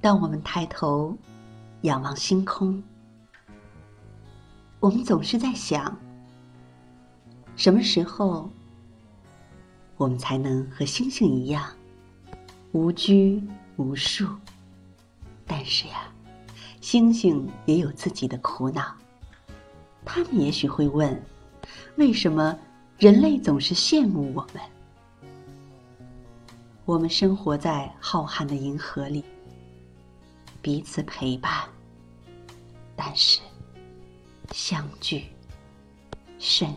当我们抬头仰望星空，我们总是在想：什么时候我们才能和星星一样无拘无束？但是呀，星星也有自己的苦恼。他们也许会问：为什么人类总是羡慕我们？我们生活在浩瀚的银河里。彼此陪伴，但是相聚甚。